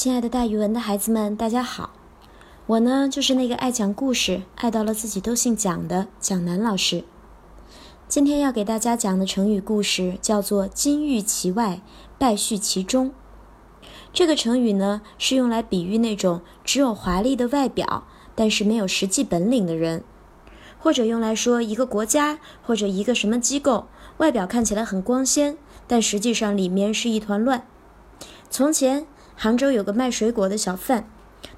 亲爱的大语文的孩子们，大家好！我呢，就是那个爱讲故事、爱到了自己都姓蒋的蒋楠老师。今天要给大家讲的成语故事叫做“金玉其外，败絮其中”。这个成语呢，是用来比喻那种只有华丽的外表，但是没有实际本领的人，或者用来说一个国家或者一个什么机构，外表看起来很光鲜，但实际上里面是一团乱。从前。杭州有个卖水果的小贩，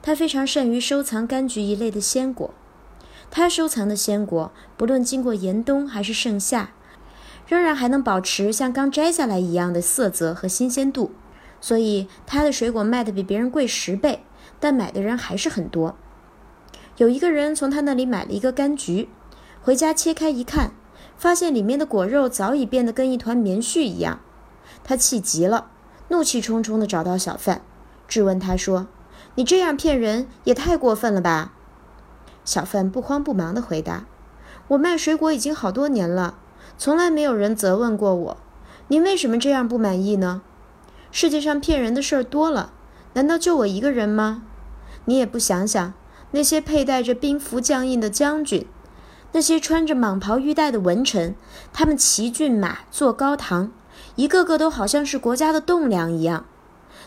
他非常善于收藏柑橘一类的鲜果。他收藏的鲜果，不论经过严冬还是盛夏，仍然还能保持像刚摘下来一样的色泽和新鲜度。所以他的水果卖的比别人贵十倍，但买的人还是很多。有一个人从他那里买了一个柑橘，回家切开一看，发现里面的果肉早已变得跟一团棉絮一样。他气急了，怒气冲冲地找到小贩。质问他说：“你这样骗人也太过分了吧？”小贩不慌不忙地回答：“我卖水果已经好多年了，从来没有人责问过我。您为什么这样不满意呢？世界上骗人的事儿多了，难道就我一个人吗？你也不想想那些佩戴着兵符将印的将军，那些穿着蟒袍玉带的文臣，他们骑骏马，坐高堂，一个个都好像是国家的栋梁一样。”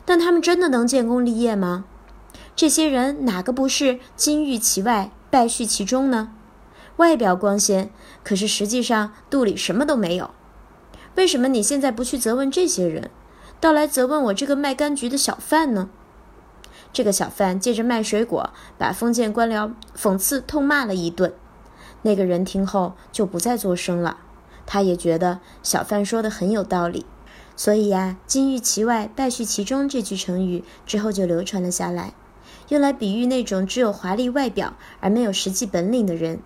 但他们真的能建功立业吗？这些人哪个不是金玉其外，败絮其中呢？外表光鲜，可是实际上肚里什么都没有。为什么你现在不去责问这些人，倒来责问我这个卖柑橘的小贩呢？这个小贩借着卖水果，把封建官僚讽刺痛骂了一顿。那个人听后就不再作声了，他也觉得小贩说的很有道理。所以呀，“金玉其外，败絮其中”这句成语之后就流传了下来，用来比喻那种只有华丽外表而没有实际本领的人，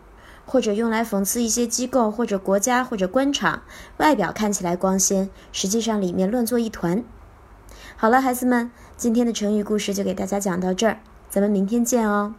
或者用来讽刺一些机构或者国家或者官场，外表看起来光鲜，实际上里面乱作一团。好了，孩子们，今天的成语故事就给大家讲到这儿，咱们明天见哦。